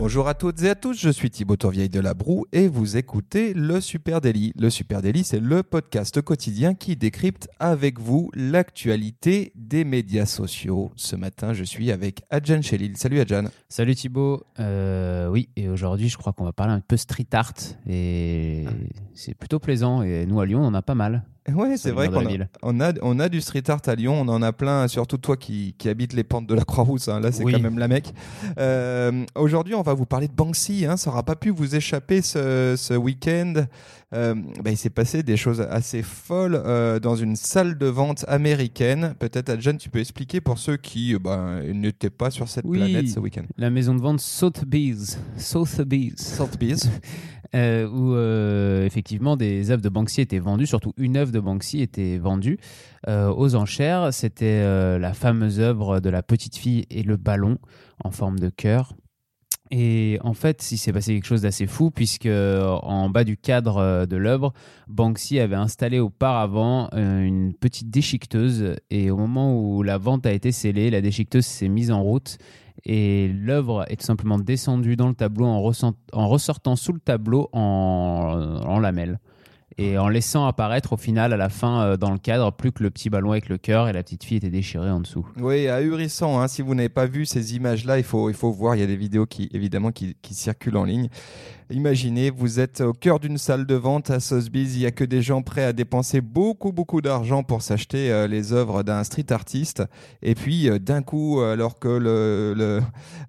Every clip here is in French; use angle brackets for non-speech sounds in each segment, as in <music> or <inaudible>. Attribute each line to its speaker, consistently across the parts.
Speaker 1: Bonjour à toutes et à tous, je suis Thibaut Tourvieille de La Broue et vous écoutez le Super Daily. Le Super Daily, c'est le podcast quotidien qui décrypte avec vous l'actualité des médias sociaux. Ce matin, je suis avec Adjan Chelil. Salut Adjan.
Speaker 2: Salut Thibaut. Euh, oui, et aujourd'hui, je crois qu'on va parler un peu street art et c'est plutôt plaisant. Et nous, à Lyon, on en a pas mal.
Speaker 1: Ouais, c'est vrai qu'on a, on a, on a du street art à Lyon, on en a plein, surtout toi qui, qui habites les pentes de la Croix-Rousse, hein. là c'est quand même la mec. Euh, Aujourd'hui, on va vous parler de Banksy, hein. ça n'aura pas pu vous échapper ce, ce week-end. Euh, bah, il s'est passé des choses assez folles euh, dans une salle de vente américaine. Peut-être, Adjan, tu peux expliquer pour ceux qui bah, n'étaient pas sur cette planète ce week-end.
Speaker 2: La maison de vente Sotheby's. Sotheby's.
Speaker 1: Sotheby's. <laughs>
Speaker 2: Euh, où euh, effectivement des œuvres de Banksy étaient vendues, surtout une œuvre de Banksy était vendue euh, aux enchères. C'était la fameuse œuvre de la petite fille et le ballon en forme de cœur. Et en fait, il s'est passé quelque chose d'assez fou puisque en bas du cadre de l'œuvre, Banksy avait installé auparavant une petite déchiqueteuse. Et au moment où la vente a été scellée, la déchiqueteuse s'est mise en route. Et l'œuvre est tout simplement descendue dans le tableau en, ressortant sous le tableau en, en lamelles et en laissant apparaître au final, à la fin, euh, dans le cadre, plus que le petit ballon avec le cœur et la petite fille était déchirée en dessous.
Speaker 1: Oui, ahurissant. Hein. Si vous n'avez pas vu ces images-là, il faut, il faut voir. Il y a des vidéos qui, évidemment, qui, qui circulent en ligne. Imaginez, vous êtes au cœur d'une salle de vente à Sotheby's, il n'y a que des gens prêts à dépenser beaucoup, beaucoup d'argent pour s'acheter euh, les œuvres d'un street artiste. Et puis, euh, d'un coup, alors que, le,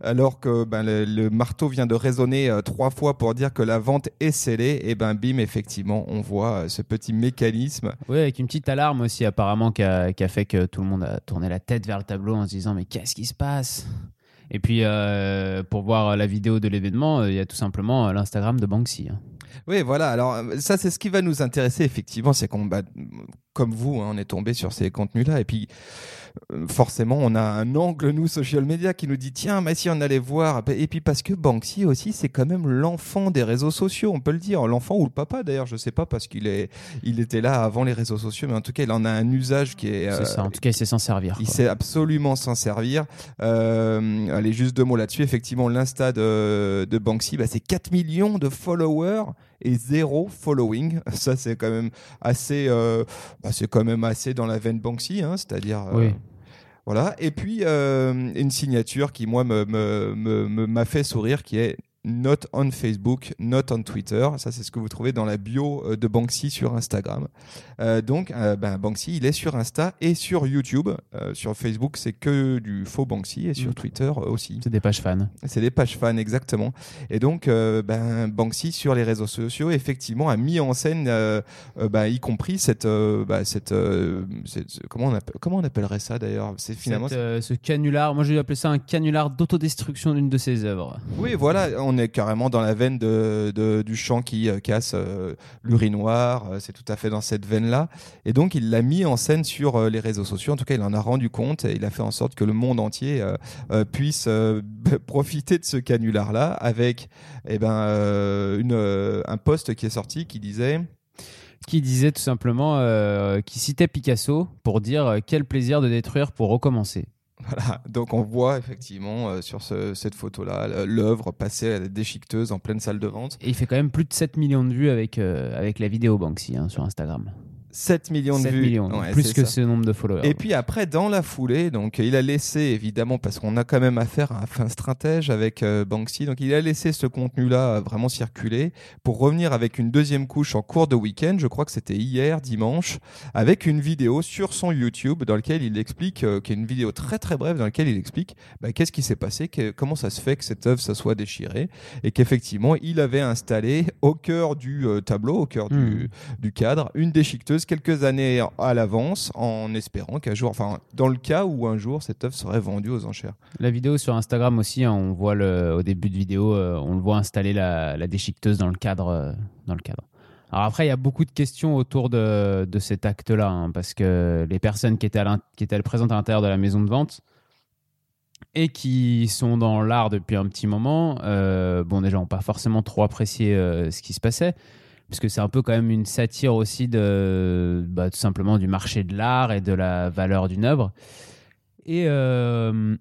Speaker 1: alors que ben, le, marteau vient de résonner trois fois pour dire que la vente est scellée, et ben bim, effectivement, on voit euh, ce petit mécanisme.
Speaker 2: Oui, avec une petite alarme aussi apparemment qui a, fait que tout le monde a tourné la tête vers le tableau en se disant mais qu'est-ce qui se passe? Et puis euh, pour voir la vidéo de l'événement, euh, il y a tout simplement l'Instagram de Banksy. Hein.
Speaker 1: Oui, voilà. Alors ça, c'est ce qui va nous intéresser effectivement, c'est qu'on, bah, comme vous, hein, on est tombé sur ces contenus-là, et puis euh, forcément, on a un angle, nous, social media, qui nous dit tiens, mais si on allait voir. Et puis parce que Banksy aussi, c'est quand même l'enfant des réseaux sociaux, on peut le dire. L'enfant ou le papa, d'ailleurs, je sais pas, parce qu'il est, il était là avant les réseaux sociaux, mais en tout cas, il en a un usage qui est.
Speaker 2: c'est ça, en tout cas, il sait s'en servir.
Speaker 1: Il sait absolument s'en servir. Euh, allez, juste deux mots là-dessus. Effectivement, l'Insta de, de Banksy, bah, c'est 4 millions de followers et zéro following. <laughs> Ça, c'est quand même assez, euh, bah, c'est quand même assez dans la veine Banksy, hein, c'est-à-dire.
Speaker 2: Euh,
Speaker 1: voilà. Et puis euh, une signature qui moi me m'a fait sourire, qui est not on Facebook, not on Twitter. Ça, c'est ce que vous trouvez dans la bio euh, de Banksy sur Instagram. Euh, donc, euh, ben, Banksy, il est sur Insta et sur YouTube. sur Facebook, c'est que du faux Banksy et sur mm. Twitter aussi.
Speaker 2: C'est des pages fans.
Speaker 1: C'est des pages fans, exactement. Et donc, ben, Banksy, sur les réseaux sociaux, effectivement, a mis en scène, ben, y compris cette, cette, comment, on appelle, comment on appellerait ça d'ailleurs?
Speaker 2: C'est finalement ce canular. Moi, j'ai appelé ça un canular d'autodestruction d'une de ses œuvres.
Speaker 1: Oui, voilà on carrément dans la veine du chant qui euh, casse euh, l'urinoir. Euh, c'est tout à fait dans cette veine-là. Et donc, il l'a mis en scène sur les réseaux sociaux. En tout cas, il en a rendu compte et il a fait en sorte que le monde entier puisse <laughs> profiter de ce canular-là avec eh ben, un post qui est sorti qui disait
Speaker 2: qui disait tout simplement, qui citait Picasso pour dire quel plaisir de détruire pour recommencer. <laughs>
Speaker 1: Voilà, donc on voit effectivement euh, sur cette photo-là l'œuvre passer à la déchiqueteuse en pleine salle de vente.
Speaker 2: Et il fait quand même plus de 7 millions de vues avec, euh, avec la vidéo Banksy hein, sur Instagram.
Speaker 1: 7 millions de vues.
Speaker 2: Millions, plus que ce nombre de followers.
Speaker 1: Et puis après, dans la foulée, donc il a laissé évidemment, parce qu'on a quand même affaire à un fin stratège avec euh, Banksy, donc il a laissé ce contenu-là euh, vraiment circuler pour revenir avec une deuxième couche en cours de week-end, je crois que c'était hier, dimanche, avec une vidéo sur son YouTube dans laquelle il explique, euh, qui est une vidéo très très brève, dans laquelle il explique bah, qu'est-ce qui s'est passé, comment ça se fait que cette œuvre ça soit déchirée, et qu'effectivement il avait installé au cœur du tableau, au cœur du, hmm. du cadre, une déchiqueteuse quelques années à l'avance en espérant qu'un jour, enfin, dans le cas où un jour cette œuvre serait vendue aux enchères.
Speaker 2: La vidéo sur Instagram aussi, hein, on voit le, au début de vidéo, euh, on le voit installer la, déchiqueteuse dans le cadre. Euh, dans le cadre. Alors après, il y a beaucoup de questions autour de, cet acte-là, hein, parce que les personnes qui étaient, qui étaient présentes à l'intérieur de la maison de vente et qui sont dans l'art depuis un petit moment, euh, bon déjà, n'ont pas forcément trop apprécié ce qui se passait puisque c'est un peu quand même une satire aussi de bah, tout simplement du marché de l'art et de la valeur d'une œuvre. Et euh,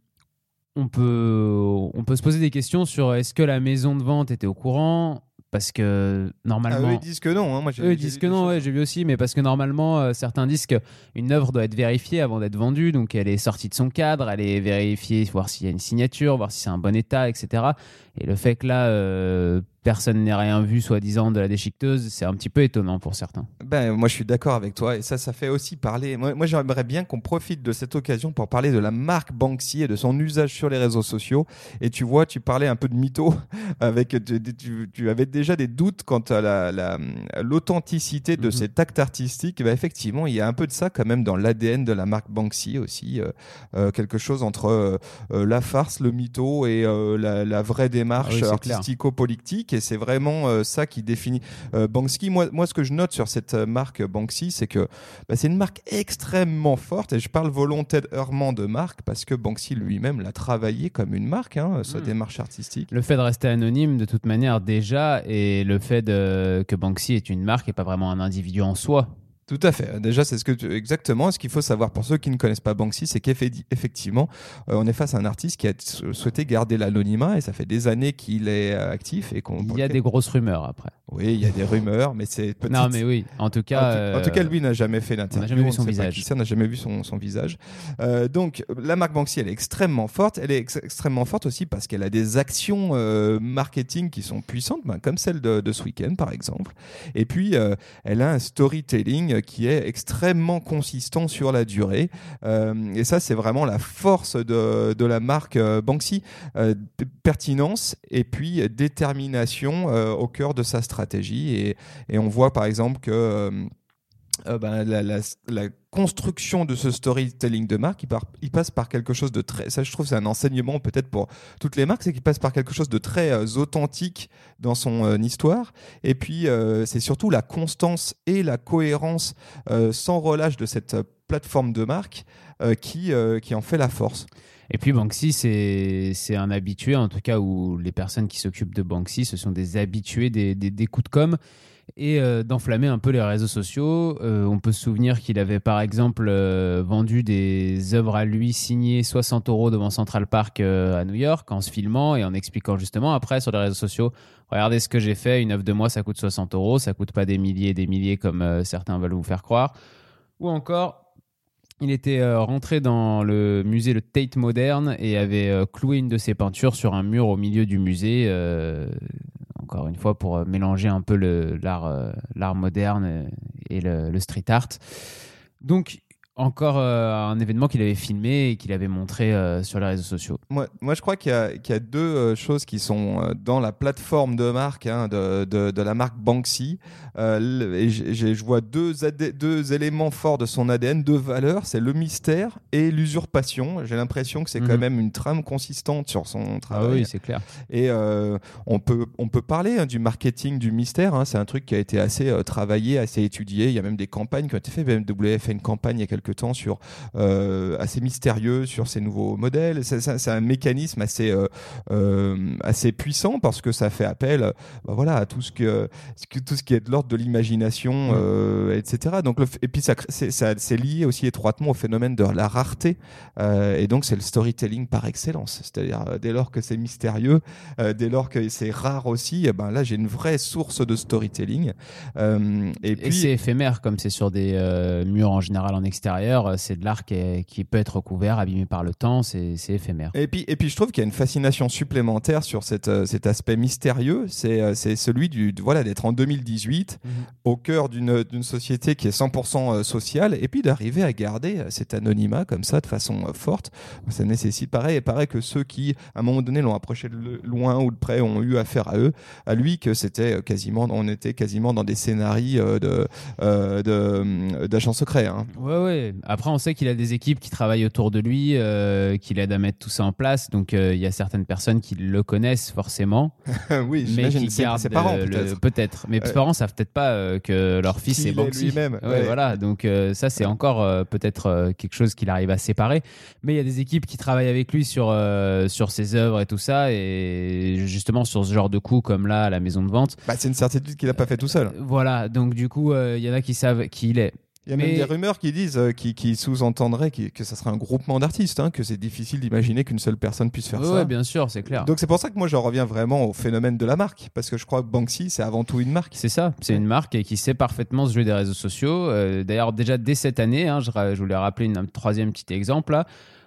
Speaker 2: on, peut, on peut se poser des questions sur est-ce que la maison de vente était au courant? Parce que normalement.
Speaker 1: Ah, eux ils disent que non. Hein. Moi, j'ai-
Speaker 2: Eux ils disent que non, ouais, j'ai vu aussi, mais parce que normalement, euh, certains disent qu'une œuvre doit être vérifiée avant d'être vendue, donc elle est sortie de son cadre, elle est vérifiée, voir s'il y a une signature, voir si c'est un bon état, etc. Et le fait que là, euh, personne n'ait rien vu, soi-disant, de la déchiqueteuse, c'est un petit peu étonnant pour certains.
Speaker 1: Ben, moi, je suis d'accord avec toi. Et ça, ça fait aussi parler. Moi, moi j'aimerais bien qu'on profite de cette occasion pour parler de la marque Banksy et de son usage sur les réseaux sociaux. Et tu vois, tu parlais un peu de mytho. <laughs> Avec, tu, tu- tu avais déjà des doutes quant à la- la- l'authenticité de
Speaker 2: Mhm.
Speaker 1: cet acte artistique. Ben, effectivement, il y a un peu de ça quand même dans l'ADN de la marque Banksy aussi. euh, euh, quelque chose entre euh, la farce, le mytho et la, la vraie démarche
Speaker 2: Ah oui, clair.
Speaker 1: artistico-politique. Et c'est vraiment euh, ça qui définit euh, Banksy. Moi, moi, ce que je note sur cette euh, marque Banksy, c'est que bah, c'est une marque extrêmement forte. Et je parle volontairement de marque parce que Banksy lui-même l'a travaillé comme une marque, hein, sa
Speaker 2: Mm.
Speaker 1: démarche artistique.
Speaker 2: Le fait de rester anonyme, de toute manière, déjà, et le fait de- que Banksy est une marque et pas vraiment un individu en soi.
Speaker 1: Tout à fait. Déjà, c'est ce que tu- exactement. Ce qu'il faut savoir pour ceux qui ne connaissent pas Banksy, c'est qu'effectivement, euh, on est face à un artiste qui a souhaité garder l'anonymat et ça fait des années qu'il est actif et qu'on.
Speaker 2: Il y a des grosses rumeurs après.
Speaker 1: Oui, il y a des rumeurs, mais c'est <laughs> petite.
Speaker 2: Non, mais oui, en tout
Speaker 1: En
Speaker 2: cas.
Speaker 1: en tout cas, lui n'a jamais fait d'interview.
Speaker 2: jamais vu son visage.
Speaker 1: On n'a jamais vu son, son visage. Euh, donc, la marque Banksy, elle est extrêmement forte. Elle est ex- extrêmement forte aussi parce qu'elle a des actions euh, marketing qui sont puissantes, ben, comme celle de, de ce week-end, par exemple. Et puis, elle a un storytelling qui est extrêmement consistant sur la durée. Euh, et ça, c'est vraiment la force de, de la marque euh, Banksy. Euh, pertinence et puis euh, détermination euh, au cœur de sa stratégie. Et, et on voit par exemple que euh, ben, la, construction de ce storytelling de marque, il, passe par quelque chose de très. Ça, je trouve, c'est un enseignement peut-être pour toutes les marques, c'est qu'il passe par quelque chose de très euh, authentique dans son euh, histoire. Et puis, c'est surtout la constance et la cohérence sans relâche de cette plateforme de marque qui, qui en fait la force.
Speaker 2: Et puis Banksy, c'est un habitué, en tout cas, où les personnes qui s'occupent de Banksy, ce sont des habitués des, des coups de com et euh, d'enflammer un peu les réseaux sociaux. Euh, on peut se souvenir qu'il avait par exemple euh, vendu des œuvres à lui signées 60 euros devant Central Park à New York en se filmant et en expliquant justement après sur les réseaux sociaux regardez ce que j'ai fait, une œuvre de moi ça coûte 60 euros, ça coûte pas des milliers et des milliers comme certains veulent vous faire croire. Ou encore il était rentré dans le musée le Tate Moderne et avait cloué une de ses peintures sur un mur au milieu du musée, encore une fois pour euh, mélanger un peu euh, l'art moderne euh, et le, le street art. Donc encore euh, un événement qu'il avait filmé et qu'il avait montré euh, sur les réseaux sociaux.
Speaker 1: Moi, moi, je crois qu'il y, a- qu'il y a deux euh, choses qui sont dans la plateforme de marque hein, de, de, de la marque Banksy. Et je vois deux, AD deux éléments forts de son ADN, deux valeurs, c'est le mystère et l'usurpation. J'ai l'impression que c'est quand
Speaker 2: Mhm.
Speaker 1: même une trame consistante sur son
Speaker 2: Ah
Speaker 1: travail.
Speaker 2: oui, c'est clair.
Speaker 1: Et on, peut, on peut parler hein, du marketing du mystère. hein. C'est un truc qui a été assez travaillé, assez étudié. Il y a même des campagnes qui ont été faites. BMW a fait une campagne il y a quelques temps sur euh, assez mystérieux sur ces nouveaux modèles. C'est- un mécanisme assez, euh, euh, assez puissant parce que ça fait appel bah voilà, à tout ce, que, tout ce qui est de l'ordre de l'imagination, euh, etc. Donc le et puis ça, c'est lié aussi étroitement au phénomène de la rareté. Et donc c'est le storytelling par excellence. C'est-à-dire dès lors que c'est mystérieux, dès lors que c'est rare aussi, eh ben là j'ai une vraie source de storytelling. Euh, et
Speaker 2: Et,
Speaker 1: puis
Speaker 2: c'est éphémère, comme c'est sur des euh, murs en général en extérieur, euh, c'est de l'art qui, est- qui peut être recouvert, abîmé par le temps, c'est c'est éphémère.
Speaker 1: Et puis, et puis je trouve qu'il y a une fascination supplémentaire sur cette, euh, cet aspect mystérieux. C'est euh, c'est celui du, voilà, d'être en 2018
Speaker 2: Mhm.
Speaker 1: au cœur d'une d'une société qui est 100% euh, sociale et puis d'arriver à garder cet anonymat comme ça de façon forte. Ça nécessite pareil, et pareil que ceux qui, à un moment donné, l'ont approché de loin ou de près, ont eu affaire à eux, à lui, que c'était quasiment, on était quasiment dans des scénarios de de, euh, d'agents secrets. hein.
Speaker 2: Ouais, ouais, ouais. Après, on sait qu'il a des équipes qui travaillent autour de lui, euh, qui l'aident à mettre tout ça en place. Donc, euh, il y a certaines personnes qui le connaissent forcément. <laughs>
Speaker 1: oui,
Speaker 2: mais
Speaker 1: j'imagine ses, ses parents
Speaker 2: euh,
Speaker 1: peut-être.
Speaker 2: peut-être. Mais ses parents savent peut-être pas euh, que leur fils est Banksy.
Speaker 1: lui-même,
Speaker 2: Ouais,
Speaker 1: ouais.
Speaker 2: voilà. Donc ça, c'est encore peut-être quelque chose qu'il arrive à séparer. Mais il y a des équipes qui travaillent avec lui sur sur ses œuvres et tout ça, et justement sur ce genre de coups comme là à la maison de vente.
Speaker 1: Bah, c'est une certitude qu'il a pas fait tout seul.
Speaker 2: Voilà. Donc du coup, il y en a qui savent qui il est.
Speaker 1: Il y a
Speaker 2: Mais-
Speaker 1: même des rumeurs qui disent, euh, qui, qui sous-entendraient que ça serait un groupement d'artistes, hein, que c'est difficile d'imaginer qu'une seule personne puisse faire
Speaker 2: Ouais,
Speaker 1: ça.
Speaker 2: ouais, bien sûr, c'est clair.
Speaker 1: Donc c'est pour ça que moi je reviens vraiment au phénomène de la marque, parce que je crois que Banksy c'est avant tout une marque.
Speaker 2: C'est ça, c'est une marque et qui sait parfaitement se jouer des réseaux sociaux. Euh, D'ailleurs, déjà dès cette année, hein, je, je voulais rappeler une- un troisième petit exemple là,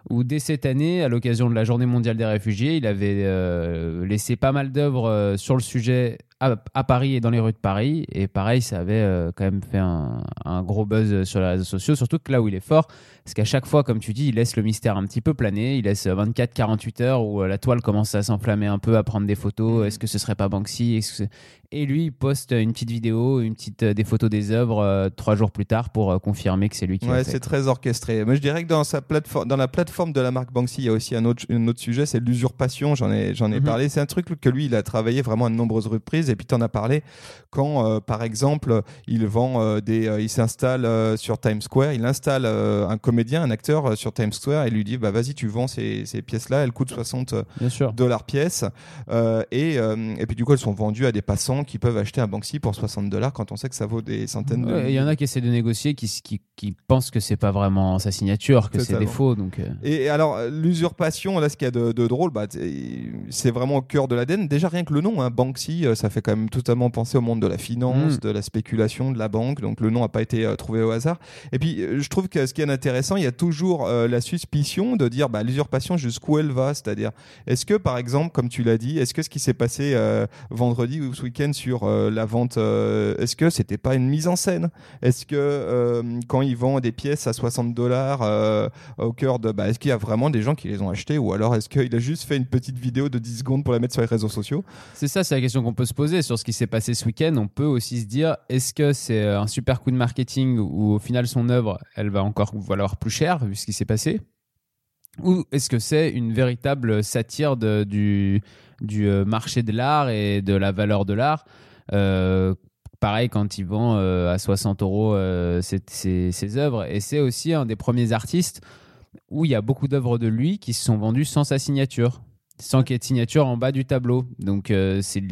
Speaker 2: où dès cette année, à l'occasion de la Journée mondiale des réfugiés, il avait euh, laissé pas mal d'œuvres sur le sujet à, à Paris et dans les rues de Paris. Et pareil, ça avait euh, quand même fait un, un gros buzz sur les réseaux sociaux, surtout que là où il est fort, parce qu'à chaque fois, comme tu dis, il laisse le mystère un petit peu planer. Il laisse 24-48 heures où euh, la toile commence à s'enflammer un peu, à prendre des photos. Est-ce que ce serait pas Banksy? Et lui, il poste une petite vidéo, une petite, euh, des photos des œuvres euh, trois jours plus tard pour euh, confirmer que c'est lui qui
Speaker 1: Ouais, c'est très orchestré. Mais je dirais que dans, sa plateforme, dans la plateforme de la marque Banksy, il y a aussi un autre, un autre sujet, c'est l'usurpation. J'en ai, j'en ai
Speaker 2: Mhm.
Speaker 1: parlé. C'est un truc que lui, il a travaillé vraiment à de nombreuses reprises. Et puis, tu en as parlé quand, euh, par exemple, il vend euh, des. euh, il s'installe sur Times Square. Il installe un comédien, un acteur sur Times Square et lui dit bah, Vas-y, tu vends ces, ces pièces-là. Elles coûtent 60
Speaker 2: Bien sûr.
Speaker 1: dollars pièce. Et, et puis, du coup, elles sont vendues à des passants qui peuvent acheter un Banksy pour 60 dollars quand on sait que ça vaut des centaines de.
Speaker 2: Ouais, Il y en a qui essaient de négocier, qui, qui, qui pensent que c'est pas vraiment sa signature, que c'est des faux. Donc,
Speaker 1: Et alors, l'usurpation, là, ce qu'il y a de, de drôle, bah, c'est vraiment au cœur de l'ADN. Déjà, rien que le nom, hein, Banksy, ça fait quand même totalement penser au monde de la finance,
Speaker 2: Mm.
Speaker 1: de la spéculation, de la banque. Donc, le nom n'a pas été euh, trouvé au hasard. Et puis, euh, je trouve que ce qui est intéressant, il y a toujours euh, la suspicion de dire bah, l'usurpation, jusqu'où elle va? C'est-à-dire, est-ce que, par exemple, comme tu l'as dit, est-ce que ce qui s'est passé euh, vendredi ou ce week-end sur la vente, est-ce que c'était pas une mise en scène? Est-ce que quand ils vendent des pièces à 60 dollars au cœur de bah, est-ce qu'il y a vraiment des gens qui les ont achetées? Ou alors est-ce qu'il a juste fait une petite vidéo de 10 secondes pour la mettre sur les réseaux sociaux?
Speaker 2: C'est ça, c'est la question qu'on peut se poser sur ce qui s'est passé ce week-end. On peut aussi se dire est-ce que c'est un super coup de marketing où au final son œuvre, elle va encore valoir plus cher vu ce qui s'est passé? Ou est-ce que c'est une véritable satire du, du euh, marché de l'art et de la valeur de l'art? Euh, Pareil quand il vend euh, à 60 euros euh, ses, œuvres. Et c'est aussi un des premiers artistes où il y a beaucoup d'œuvres de lui qui se sont vendues sans sa signature, sans qu'il y ait de signature en bas du tableau. Donc euh, c'est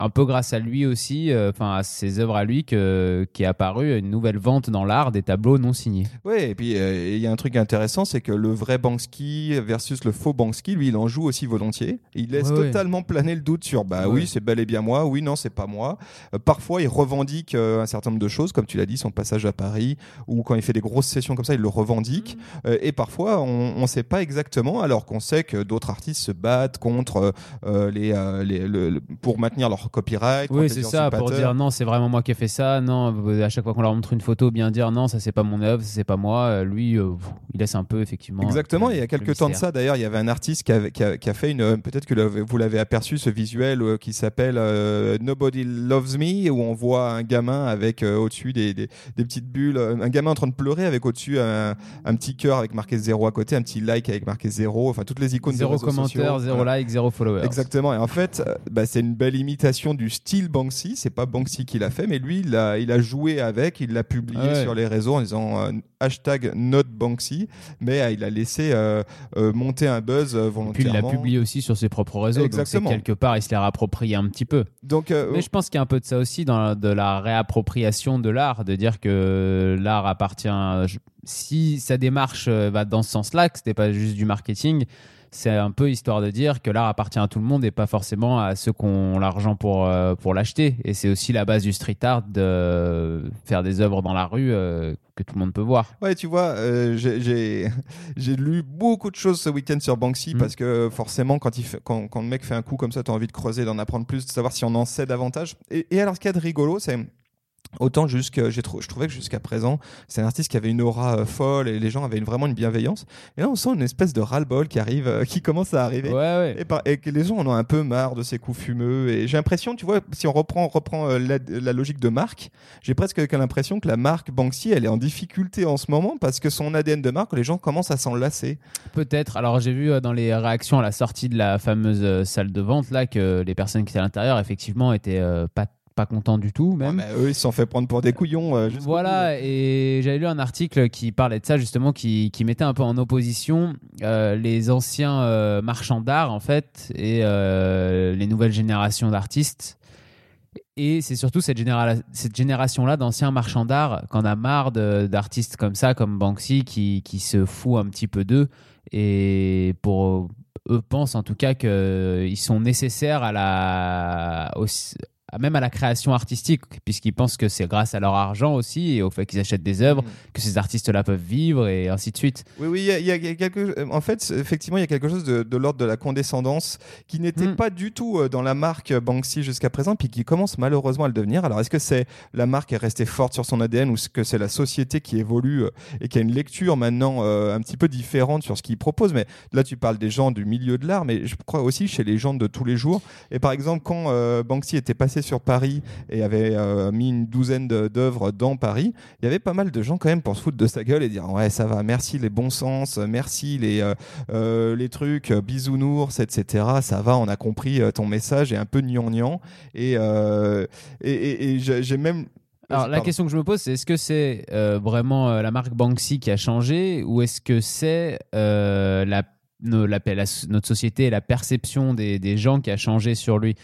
Speaker 2: un peu grâce à lui aussi, euh, enfin à ses œuvres à lui, que, qui est apparu une nouvelle vente dans l'art des tableaux non signés.
Speaker 1: Oui, et puis euh, il y a un truc intéressant, c'est que le vrai Banksy versus le faux Banksy, lui, il en joue aussi volontiers. Il laisse
Speaker 2: Ouais, ouais.
Speaker 1: totalement planer le doute sur bah
Speaker 2: Ouais.
Speaker 1: oui, c'est bel et bien moi, oui, non, c'est pas moi. Euh, parfois, il revendique un certain nombre de choses, comme tu l'as dit, son passage à Paris, ou quand il fait des grosses sessions comme ça, il le revendique.
Speaker 2: Mm.
Speaker 1: Et parfois, on ne sait pas exactement, alors qu'on sait que d'autres artistes se battent contre les, les- le- le- pour maintenir leur copyright.
Speaker 2: Oui, c'est ça, pour dire non, c'est vraiment moi qui ai fait ça. Non, euh, à chaque fois qu'on leur montre une photo, bien dire non, ça c'est pas mon œuvre, ça c'est pas moi. Euh, Lui, euh, il laisse un peu effectivement.
Speaker 1: Exactement,
Speaker 2: euh,
Speaker 1: il y a quelques temps de ça d'ailleurs, il y avait un artiste qui, avait- qui a, qui a fait une. Peut-être que vous l'avez aperçu, ce visuel qui s'appelle Nobody Loves Me, où on voit un gamin avec au-dessus des, des, des petites bulles, un gamin en train de pleurer avec au-dessus un, un petit cœur avec marqué zéro à côté, un petit like avec marqué zéro, enfin toutes les icônes
Speaker 2: Zéro commentaire, zéro
Speaker 1: Voilà.
Speaker 2: like, zéro follower.
Speaker 1: Exactement. Et en fait, bah, c'est une belle imitation du style Banksy. C'est pas Banksy qui l'a fait, mais lui, il a, il a joué avec, il l'a publié
Speaker 2: Ah ouais.
Speaker 1: sur les réseaux en disant euh, hashtag not Banksy, mais euh, il a laissé euh, monter un buzz euh,
Speaker 2: Et puis il
Speaker 1: volontairement.
Speaker 2: l'a publié aussi sur ses propres réseaux. Donc
Speaker 1: Exactement.
Speaker 2: quelque part, il se l'est réapproprié un petit peu.
Speaker 1: Donc,
Speaker 2: Mais je pense qu'il y a un peu de ça aussi dans la- de la réappropriation de l'art, de dire que l'art appartient. je- Si sa démarche va dans ce sens-là, que c'était pas juste du marketing, c'est un peu histoire de dire que l'art appartient à tout le monde et pas forcément à ceux qui ont l'argent pour, euh, pour l'acheter. Et c'est aussi la base du street art de faire des œuvres dans la rue euh, que tout le monde peut voir.
Speaker 1: Ouais, tu vois, euh, j'ai- <laughs> lu beaucoup de choses ce week-end sur Banksy
Speaker 2: Mm.
Speaker 1: parce que forcément, quand, il fait, quand, quand le mec fait un coup comme ça, tu as envie de creuser, d'en apprendre plus, de savoir si on en sait davantage. Et, et alors, ce qu'il y a de rigolo, c'est Autant jusque, j'ai trou- je trouvais que jusqu'à présent, c'est un artiste qui avait une aura euh, folle et les gens avaient une- vraiment une bienveillance. Et là, on sent une espèce de ras-le-bol qui arrive, euh, qui commence à arriver.
Speaker 2: Ouais, ouais.
Speaker 1: Et, par- et que les gens en ont un peu marre de ces coups fumeux. Et j'ai l'impression, tu vois, si on reprend, reprend euh, la, la logique de marque, j'ai presque l'impression que la marque Banksy, elle est en difficulté en ce moment parce que son ADN de marque, les gens commencent à s'en lasser.
Speaker 2: Peut-être. Alors j'ai vu dans les réactions à la sortie de la fameuse salle de vente là que les personnes qui étaient à l'intérieur effectivement étaient pas pas contents du tout même.
Speaker 1: Ouais, mais eux, ils se sont fait prendre pour des couillons. euh.
Speaker 2: Voilà, et j'avais lu un article qui parlait de ça justement, qui, qui mettait un peu en opposition euh, les anciens euh, marchands d'art en fait et les nouvelles générations d'artistes. Et c'est surtout cette, généra- cette génération-là d'anciens marchands d'art qu'on a marre d'artistes comme ça, comme Banksy, qui, qui se fout un petit peu d'eux. Et pour eux pensent en tout cas qu'ils sont nécessaires à la, au- même à la création artistique, puisqu'ils pensent que c'est grâce à leur argent aussi et au fait qu'ils achètent des œuvres
Speaker 1: Mhm.
Speaker 2: que ces artistes-là peuvent vivre et ainsi de suite.
Speaker 1: Oui, oui, il y a, y quelque. En fait, effectivement, il y a quelque chose de, de l'ordre de la condescendance qui n'était
Speaker 2: Mm.
Speaker 1: pas du tout euh, dans la marque Banksy jusqu'à présent, puis qui commence malheureusement à le devenir. Alors, est-ce que c'est la marque est restée forte sur son ADN ou est-ce que c'est la société qui évolue euh, et qui a une lecture maintenant euh, un petit peu différente sur ce qu'il propose Mais là, tu parles des gens du milieu de l'art, mais je crois aussi chez les gens de tous les jours. Et par exemple, quand euh, Banksy était passé sur Paris et avait euh, mis une douzaine d'œuvres dans Paris, il y avait pas mal de gens quand même pour se foutre de sa gueule et dire ouais ça va, merci les bons sens, merci les euh, euh, les trucs bisounours, etc. Ça va, on a compris euh, ton message et un peu gnangnan et et, et- et j'ai même
Speaker 2: Alors la
Speaker 1: pardon.
Speaker 2: question que je me pose, c'est est-ce que c'est euh, vraiment euh, la marque Banksy qui a changé ou est-ce que c'est euh, la, no- la- la- notre société et la perception des, des gens qui a changé sur lui?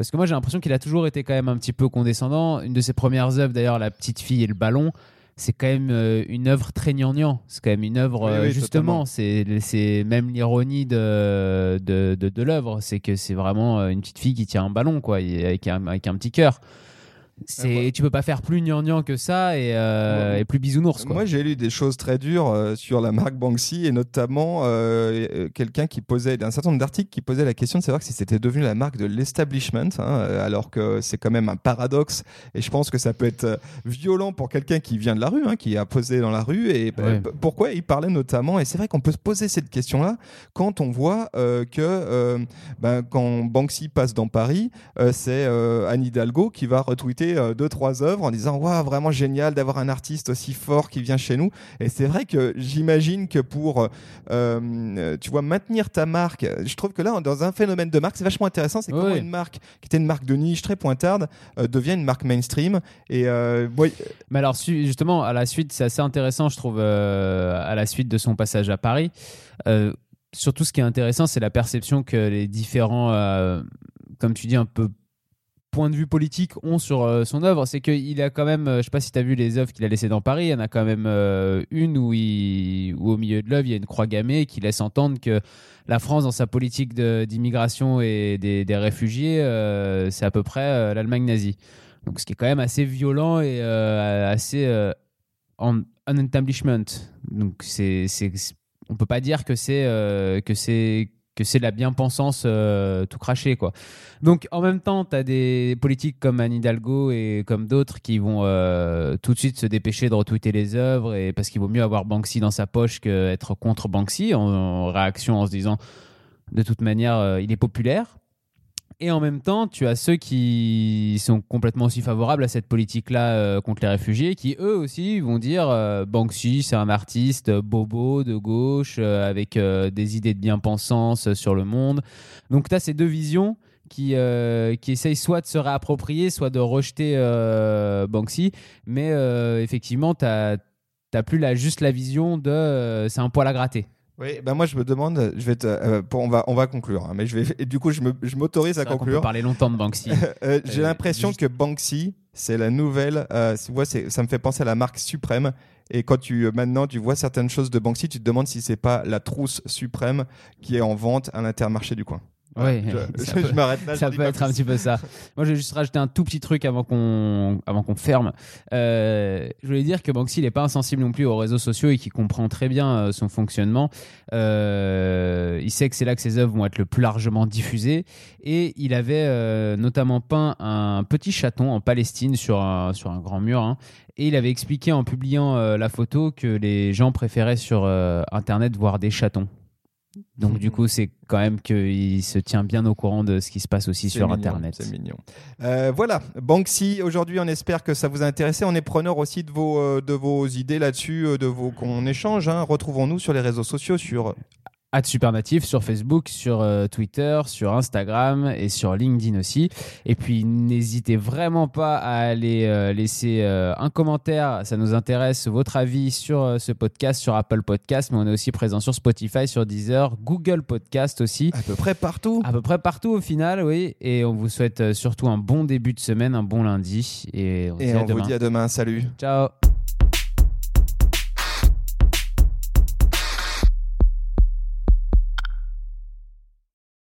Speaker 2: Parce que moi j'ai l'impression qu'il a toujours été quand même un petit peu condescendant. Une de ses premières œuvres d'ailleurs, La petite fille et le ballon, c'est quand même euh, une œuvre très gnangnan. C'est quand même une œuvre,
Speaker 1: Oui,
Speaker 2: euh,
Speaker 1: oui,
Speaker 2: justement, c'est même l'ironie de, de, de, de l'œuvre, c'est que c'est vraiment euh, une petite fille qui tient un ballon, quoi, avec un, avec un petit cœur. C'est,
Speaker 1: Ouais.
Speaker 2: tu peux pas faire plus gnangnan que ça et, euh,
Speaker 1: Ouais.
Speaker 2: et plus bisounours, quoi.
Speaker 1: Moi, j'ai lu des choses très dures euh, sur la marque Banksy et notamment euh, quelqu'un qui posait un certain nombre d'articles qui posait la question de savoir si c'était devenu la marque de l'establishment, hein, alors que c'est quand même un paradoxe. Et je pense que ça peut être violent pour quelqu'un qui vient de la rue, hein, qui a posé dans la rue. Et bah,
Speaker 2: Ouais.
Speaker 1: pourquoi il parlait notamment Et c'est vrai qu'on peut se poser cette question-là quand on voit que ben, quand Banksy passe dans Paris, c'est Anne Hidalgo qui va retweeter euh, deux trois œuvres en disant waouh vraiment génial d'avoir un artiste aussi fort qui vient chez nous. Et c'est vrai que j'imagine que pour euh, tu vois maintenir ta marque je trouve que là dans un phénomène de marque c'est vachement intéressant c'est
Speaker 2: Ouais,
Speaker 1: comment une marque qui était une marque de niche très pointarde euh, devient une marque mainstream. Et euh, ouais,
Speaker 2: Mais alors, justement, à la suite, c'est assez intéressant, je trouve, euh, à la suite de son passage à Paris. Euh, surtout, ce qui est intéressant, c'est la perception que les différents, euh, comme tu dis, un peu points de vue politiques ont sur euh, son œuvre. C'est qu'il a quand même, euh, je sais pas si tu as vu les œuvres qu'il a laissées dans Paris, il y en a quand même euh, une où, il, où au milieu de l'œuvre, il y a une croix gammée qui laisse entendre que la France, dans sa politique d'immigration et des, réfugiés, euh, c'est à peu près l'Allemagne nazie. Donc, ce qui est quand même assez violent et assez un establishment. Donc, c'est, on peut pas dire que c'est que c'est que c'est la bien-pensance euh, tout craché quoi. Donc en même temps, tu as des politiques comme Anne Hidalgo et comme d'autres qui vont euh, tout de suite se dépêcher de retweeter les œuvres et parce qu'il vaut mieux avoir Banksy dans sa poche qu'être contre Banksy en, en réaction en se disant de toute manière euh, il est populaire. Et en même temps, tu as ceux qui sont complètement aussi favorables à cette politique-là euh, contre les réfugiés, qui eux aussi vont dire euh, Banksy, c'est un artiste euh, bobo de gauche, avec des idées de bien-pensance sur le monde. Donc tu as ces deux visions qui, qui essayent soit de se réapproprier, soit de rejeter Banksy. Mais effectivement, tu n'as plus la, juste la vision de c'est un poil à gratter.
Speaker 1: Oui ben moi je me demande je vais te, euh, pour, on va on va conclure hein, mais je vais et du coup je me- je m'autorise à
Speaker 2: vrai qu'on peut
Speaker 1: conclure
Speaker 2: parler longtemps de Banksy. <laughs>
Speaker 1: Euh, J'ai l'impression
Speaker 2: juste-
Speaker 1: que Banksy, c'est la nouvelle. euh, vois, ça me fait penser à la marque suprême. Et quand tu euh, maintenant tu vois certaines choses de Banksy, tu te demandes si c'est pas la trousse suprême qui est en vente à l'intermarché du coin.
Speaker 2: Ouais,
Speaker 1: je,
Speaker 2: ça <laughs>
Speaker 1: je
Speaker 2: peut-
Speaker 1: m'arrête là.
Speaker 2: ça peut être un petit peu ça. Moi, je vais juste rajouter un tout petit truc avant qu'on avant qu'on ferme. Euh, je voulais dire que Banksy n'est pas insensible non plus aux réseaux sociaux et qu'il comprend très bien euh, son fonctionnement. Euh, il sait que c'est là que ses œuvres vont être le plus largement diffusées et il avait euh, notamment peint un petit chaton en Palestine sur un, sur un grand mur. hein. Et il avait expliqué en publiant la photo que les gens préféraient sur Internet voir des chatons. Donc du coup, c'est quand même qu'il se tient bien au courant de ce qui se passe aussi sur
Speaker 1: mignon,
Speaker 2: Internet.
Speaker 1: C'est mignon. Euh, voilà, Banksy, aujourd'hui, on espère que ça vous a intéressé. On est preneur aussi de vos, euh, de vos idées là-dessus, euh, de vos qu'on échange. hein. Retrouvons-nous sur les réseaux sociaux, sur
Speaker 2: At Supernatif sur Facebook, sur euh, Twitter, sur Instagram et sur LinkedIn aussi. Et puis n'hésitez vraiment pas à aller euh, laisser euh, un commentaire, ça nous intéresse votre avis sur ce podcast, sur Apple Podcast, mais on est aussi présent sur Spotify, sur Deezer, Google Podcast aussi.
Speaker 1: à peu près partout.
Speaker 2: À peu près partout au final, oui. Et on vous souhaite surtout un bon début de semaine, un bon lundi. Et on
Speaker 1: Et on vous dit à demain. Salut.
Speaker 2: Ciao